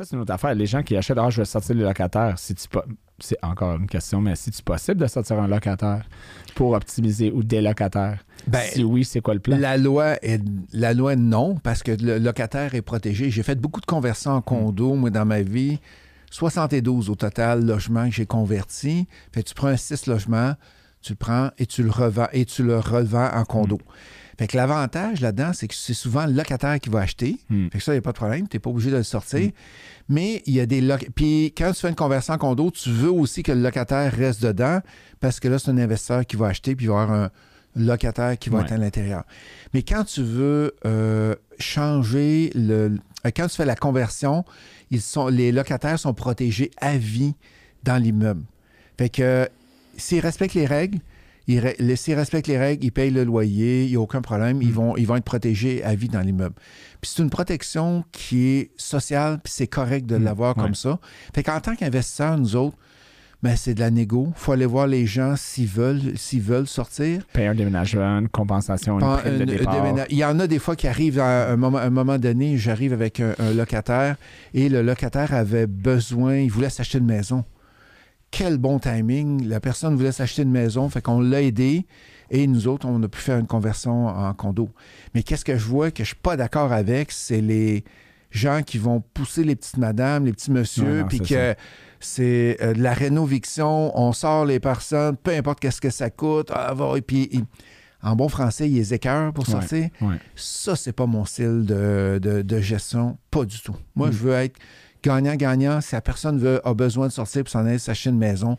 Ça, c'est une autre affaire. Les gens qui achètent, ah, je vais sortir les locataires. Si tu pas, c'est encore une question, mais si c'est possible de sortir un locataire pour optimiser ou des locataires? Ben, si oui, c'est quoi le plan? La loi, est, la loi, non, parce que le locataire est protégé. J'ai fait beaucoup de conversions en condo, moi, dans ma vie. 72 au total logements que j'ai convertis. Fait tu prends un 6 logements, tu le prends et tu le revends et tu le revends en condo. Mm. Fait que l'avantage là-dedans, c'est que c'est souvent le locataire qui va acheter. Mm. Fait que ça, il n'y a pas de problème. Tu n'es pas obligé de le sortir. Mais il y a des locataires. Puis quand tu fais une conversion en condo, tu veux aussi que le locataire reste dedans parce que là, c'est un investisseur qui va acheter puis il va avoir un locataire qui va Ouais. être à l'intérieur. Mais quand tu veux euh, changer le. euh, Quand tu fais la conversion, ils sont, les locataires sont protégés à vie dans l'immeuble. Fait que s'ils respectent les règles, ils, s'ils respectent les règles, ils payent le loyer, il n'y a aucun problème, Mm. ils, vont, ils vont être protégés à vie dans l'immeuble. Puis c'est une protection qui est sociale, puis c'est correct de Mm. l'avoir Ouais. comme ça. Fait qu'en tant qu'investisseur, nous autres, ben, c'est de la négo. Il faut aller voir les gens s'ils veulent, s'ils veulent sortir. Payer un déménagement, une compensation, une prime de un départ. Il y en a des fois qui arrivent à un moment, un moment donné, j'arrive avec un, un locataire et le locataire avait besoin, il voulait s'acheter une maison. Quel bon timing. La personne voulait s'acheter une maison, fait qu'on l'a aidé et nous autres, on a pu faire une conversion en condo. Mais qu'est-ce que je vois que je suis pas d'accord avec, c'est les gens qui vont pousser les petites madames, les petits Ouais, messieurs, puis que c'est euh, de la rénoviction, on sort les personnes, peu importe qu'est-ce que ça coûte, ah, va, et puis en bon français, ils les écœurent pour Ouais. sortir. Ouais. Ça, c'est pas mon style de, de- de gestion, pas du tout. Moi, Mm. je veux être gagnant-gagnant. Si la personne veut, a besoin de sortir pour s'en aller s'acheter une maison,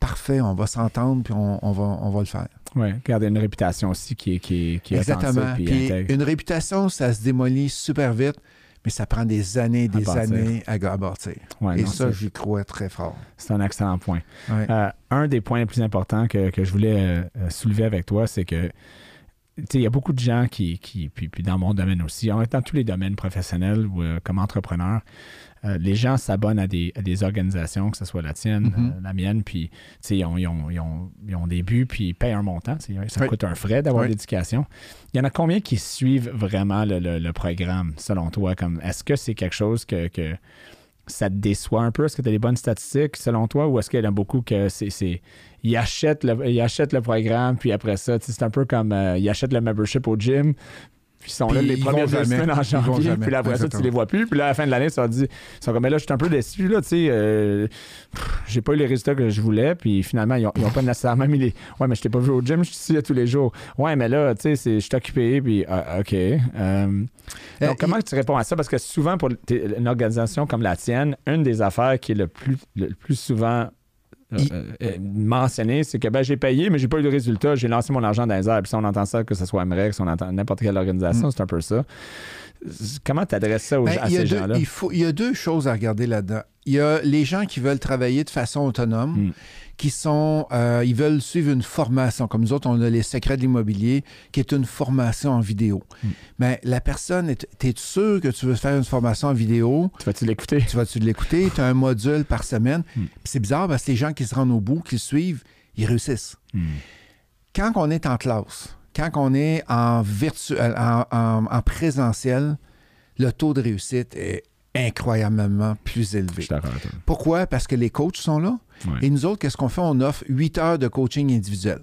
parfait, on va s'entendre puis on, on va, on va le faire. Ouais. Garder une réputation aussi qui est, qui qui Exactement. puis une réputation, ça se démolit super vite, mais ça prend des années, des années à, bâtir. Ouais, Et non, ça, j'y crois très fort. c'est un excellent point. Ouais. Euh, un des points les plus importants que, que je voulais euh, soulever avec toi, c'est que il y a beaucoup de gens qui, qui puis, puis dans mon domaine aussi, en dans tous les domaines professionnels ou euh, comme entrepreneur, euh, les gens s'abonnent à des, à des organisations, que ce soit la tienne, Mhm. euh, la mienne, puis ils ont, ils, ont, ils ont- ils ont des buts, puis ils payent un montant. Ça Oui. coûte un frais d'avoir Oui. l'éducation. Il y en a combien qui suivent vraiment le, le- le programme, selon toi? Comme Est-ce que c'est quelque chose que, que ça te déçoit un peu? Est-ce que tu as des bonnes statistiques selon toi? Ou est-ce qu'il y en a beaucoup que c'est. Ils achètent, le, le programme, puis après ça, c'est un peu comme euh, ils achètent le membership au gym, puis ils sont là Puis les premières vont deux jamais. semaines en janvier, puis là, après ça, tu les vois plus, puis là, à la fin de l'année, ça dit, ils sont comme, mais là, je suis un peu déçu, là, tu sais, euh, j'ai pas eu les résultats que je voulais, puis finalement, ils ont, ils ont pas nécessairement mis les. Ouais, mais je t'ai pas vu au gym, je suis ici tous les jours. Ouais, mais là, tu sais, je suis occupé, puis ah, OK. Euh, Euh, donc, comment tu réponds à ça? Parce que souvent, pour une organisation comme la tienne, une des affaires qui est le plus, le plus souvent Il- euh, euh, mentionnée, c'est que ben, j'ai payé, mais j'ai pas eu de résultat. J'ai lancé mon argent dans les airs. Puis si on entend ça, que ce soit MREX, on entend n'importe quelle organisation, c'est un peu ça. Comment tu adresses ça aux, Ben, gens- à ces deux, gens-là? il, faut, il y a deux choses à regarder là-dedans. Il y a les gens qui veulent travailler de façon autonome, Mm. qui sont, euh, ils veulent suivre une formation. Comme nous autres, on a les secrets de l'immobilier, qui est une formation en vidéo. Mm. Mais la personne, tu es sûr que tu veux faire une formation en vidéo? Tu vas-tu l'écouter? Tu vas-tu l'écouter? Tu as un module par semaine? Mm. Puis C'est bizarre parce que les gens qui se rendent au bout, qui le suivent, ils réussissent. Hmm. Quand on est en classe, quand on est en, virtuel, en, en- en présentiel, le taux de réussite est incroyablement plus élevé. toi. Pourquoi? Parce que les coachs sont là. Ouais. Et nous autres, qu'est-ce qu'on fait? On offre 8 heures de coaching individuel.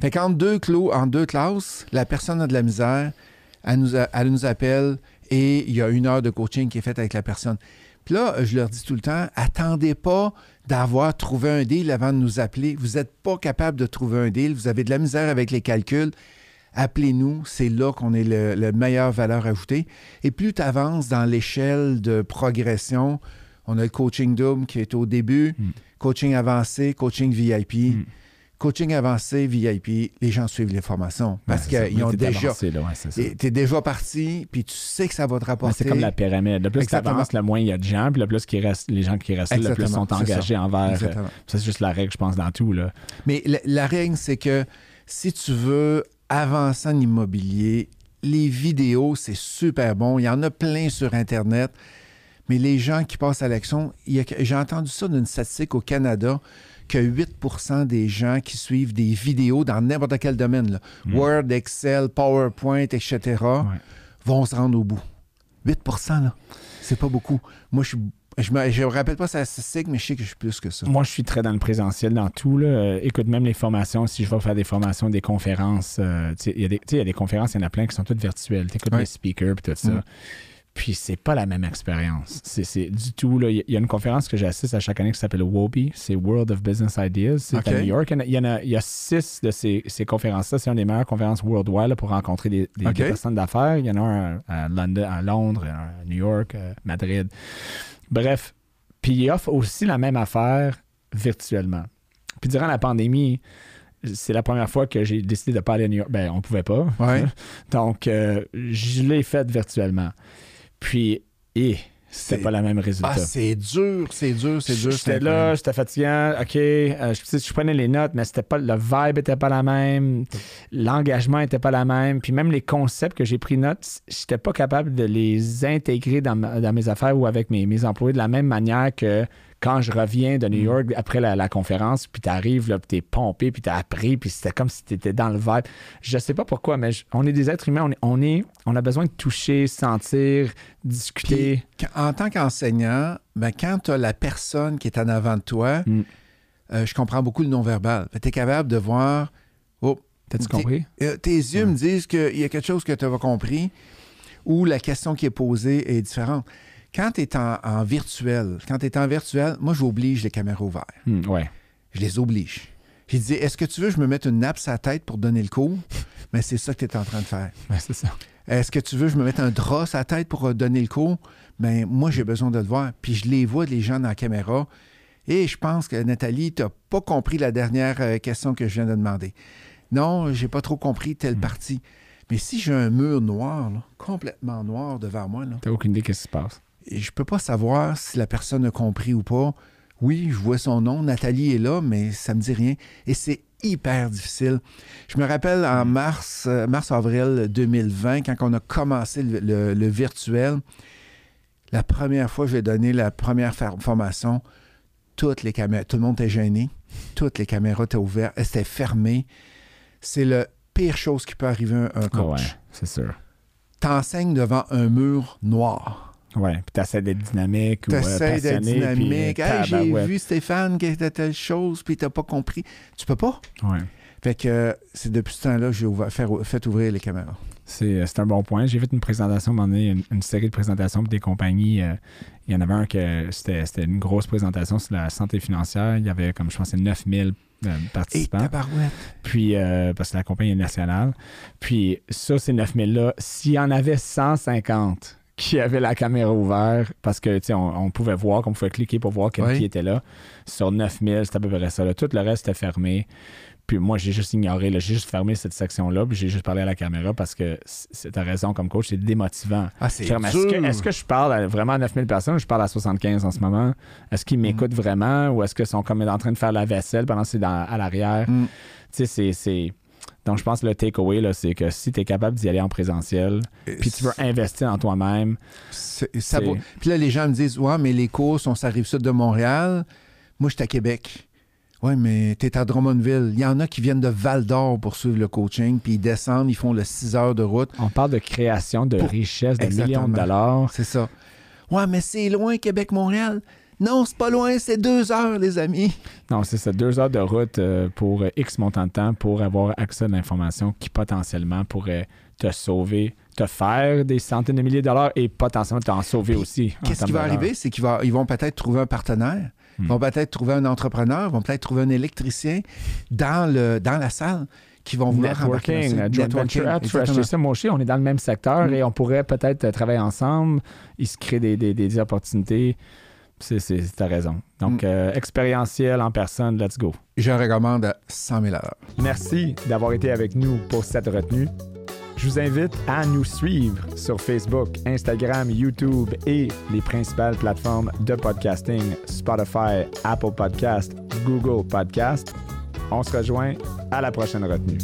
Fait qu'entre deux, clos, en deux classes, la personne a de la misère, elle nous, a- elle nous appelle et il y a une heure de coaching qui est faite avec la personne. Puis là, je leur dis tout le temps, attendez pas d'avoir trouvé un deal avant de nous appeler. Vous n'êtes pas capable de trouver un deal, vous avez de la misère avec les calculs. Appelez-nous, c'est là qu'on est le, le meilleure valeur ajoutée. Et plus tu avances dans l'échelle de progression, on a le coaching double qui est au début, Mm. coaching avancé, coaching VIP. Mm. Coaching avancé, VIP, les gens suivent les formations parce qu'ils ont déjà. ouais. Tu es déjà parti, puis tu sais que ça va te rapporter. c'est comme la pyramide. Le plus tu avances, le moins il y a de gens, puis le plus qui reste, les gens qui restent le plus sont engagés envers. euh, c'est juste la règle, je pense, dans tout. Là. Mais la, la règle, c'est que si tu veux avancer en immobilier, les vidéos, c'est super bon. Il y en a plein sur Internet. Mais les gens qui passent à l'action, j'ai entendu ça d'une statistique au Canada que 8% des gens qui suivent des vidéos dans n'importe quel domaine, là, Mm. Word, Excel, PowerPoint, etc., Ouais. vont se rendre au bout. 8 là. C'est pas beaucoup. Moi, je suis Je me, je me rappelle pas sa statistique, mais je sais que je suis plus que ça. Moi, je suis très dans le présentiel, dans tout. Là. Euh, écoute, même les formations, si je vais faire des formations, des conférences, euh, il y, a des- y a conférences, il y en a plein qui sont toutes virtuelles. Tu écoutes Ouais. les speakers et tout ça. Mm. Puis c'est pas la même expérience. C'est, c'est du tout. là. Il y a- une conférence que j'assiste à chaque année qui s'appelle WOBI, c'est World of Business Ideas. C'est à New York. Il y en a- il y, six de ces, ces conférences-là. C'est une des meilleures conférences worldwide là, pour rencontrer des, des- OK. des personnes d'affaires. Il y en a un à, London, à Londres, à New York, à Madrid. Bref, puis il offre aussi la même affaire virtuellement. Puis durant la pandémie, c'est la première fois que j'ai décidé de pas aller à New York. Ben, on pouvait pas. Ouais. Donc, euh, je l'ai fait virtuellement. Puis, et c'était pas le même résultat. Ah, c'est dur, c'est dur, c'est dur. J'étais là, j'étais fatiguant. OK, euh, je, je prenais les notes, mais c'était pas le vibe était pas la même, l'engagement était pas la même, puis même les concepts que j'ai pris note, j'étais pas capable de les intégrer dans, ma- dans mes affaires ou avec mes, mes employés de la même manière que quand je reviens de New Mm. York après la, la conférence, puis t'arrives là, puis t'es pompé, puis t'as appris, puis c'était comme si t'étais dans le vibe. Je sais pas pourquoi, mais je- on est des êtres humains, on est, on est, on a besoin de toucher, sentir, discuter. Puis, en tant qu'enseignant, ben, quand tu as la personne qui est en avant de toi, Mm. euh, je comprends beaucoup le non-verbal. Tu es capable de voir. Oh, T'as-tu t'es- compris? euh, tes yeux me disent qu'il y a quelque chose que tu as compris ou la question qui est posée est différente. Quand tu es en, en virtuel, quand tu es en virtuel, moi, j'oblige les caméras ouvertes. Hmm, ouais. Je les oblige. J'ai dit, est-ce que tu veux que je me mette une nappe sur la tête pour donner le cours? Mais c'est ça que tu es en train de faire. C'est ça. Est-ce que tu veux que je me mette un drap sur la tête pour euh, donner le cours? Ben moi, j'ai besoin de le voir. Puis je les vois, les gens dans la caméra. Et je pense que Nathalie, tu n'as pas compris la dernière euh, question que je viens de demander. Non, j'ai pas trop compris telle Mm. partie. Mais si j'ai un mur noir, là, complètement noir devant moi, là, T'as aucune idée qu'est-ce qui se passe. Et je peux pas savoir si la personne a compris ou pas. Oui, je vois son nom, Nathalie est là, mais ça me dit rien. Et c'est hyper difficile. Je me rappelle en mars, euh, mars-avril 2020, quand on a commencé le, le- le virtuel, la première fois que j'ai donné la première formation, toutes les caméras, tout le monde était gêné, toutes les caméras étaient ouvertes, elles étaient fermées. C'est la pire chose qui peut arriver à un Ah coach. ouais, c'est sûr. T'enseignes devant un mur noir. Ouais, puis t'essaies d'être dynamique ou euh, d'être dynamique. Puis, Hey, euh, j'ai vu Stéphane qui était telle chose, puis t'as pas compris. Tu peux pas. Ouais. Fait que euh, c'est depuis ce temps-là que j'ai fait ouvrir les caméras. C'est, euh, c'est un bon point. J'ai fait une présentation, à un moment donné, une, une série de présentations pour des compagnies. euh, il y en avait un que c'était, une grosse présentation sur la santé financière. Il y avait, comme je pense, 9000 euh, Et participants. tabarouette. Puis, euh, parce que la compagnie est nationale. Puis, ça, ces 9000-là, s'il y en avait 150 qui avaient la caméra ouverte, parce que, on, on pouvait voir, qu'on pouvait cliquer pour voir Oui. qui était là, sur 9000, c'était à peu près ça. là. Tout le reste était fermé. Puis moi, j'ai juste ignoré, j'ai juste fermé cette section-là, puis j'ai juste parlé à la caméra parce que c'est ta raison comme coach, c'est démotivant. Ah, c'est Est-ce que, est-ce que je parle à vraiment 9000 personnes ou je parle à 75 en ce moment? Est-ce qu'ils m'écoutent vraiment ou est-ce qu'ils sont comme en train de faire la vaisselle pendant que c'est à l'arrière? Mm. Tu sais, c'est. Donc, je pense que le takeaway, c'est que si tu es capable d'y aller en présentiel, puis tu veux investir en toi-même, Puis là, les gens me disent Ouais, mais les courses, on s'arrive sud de Montréal. Moi, je suis à Québec. Oui, mais tu es à Drummondville. Il y en a qui viennent de Val d'Or pour suivre le coaching, puis ils descendent, ils font le 6 heures de route. on parle de création de Pour- richesse, de Exactement. millions de dollars. C'est ça. Ouais, mais c'est loin, Québec-Montréal. Non, c'est pas loin, c'est deux heures, les amis. Non, c'est ça, deux heures de route euh, pour euh, X montant de temps pour avoir accès à l'information qui potentiellement pourrait te sauver, te faire des centaines de milliers de dollars et potentiellement t'en sauver Puis, aussi. Qu'est-ce qui va arriver? C'est qu'ils ils vont peut-être trouver un partenaire, Hmm. ils vont peut-être trouver un entrepreneur, ils vont peut-être trouver un électricien dans, le, dans la salle qui vont vouloir embarquer Networking, euh, joint Networking, moi aussi, on est dans le même secteur Mm. et on pourrait peut-être euh, travailler ensemble. Il se crée des, des- des opportunités. C'est, c'est, t'as raison. Donc, Mm. euh, expérientiel en personne, let's go. Je recommande à 100 000 à l'heure. Merci d'avoir été avec nous pour cette retenue. Je vous invite à nous suivre sur Facebook, Instagram, YouTube et les principales plateformes de podcasting Spotify, Apple Podcast, Google Podcast. On se rejoint à la prochaine retenue.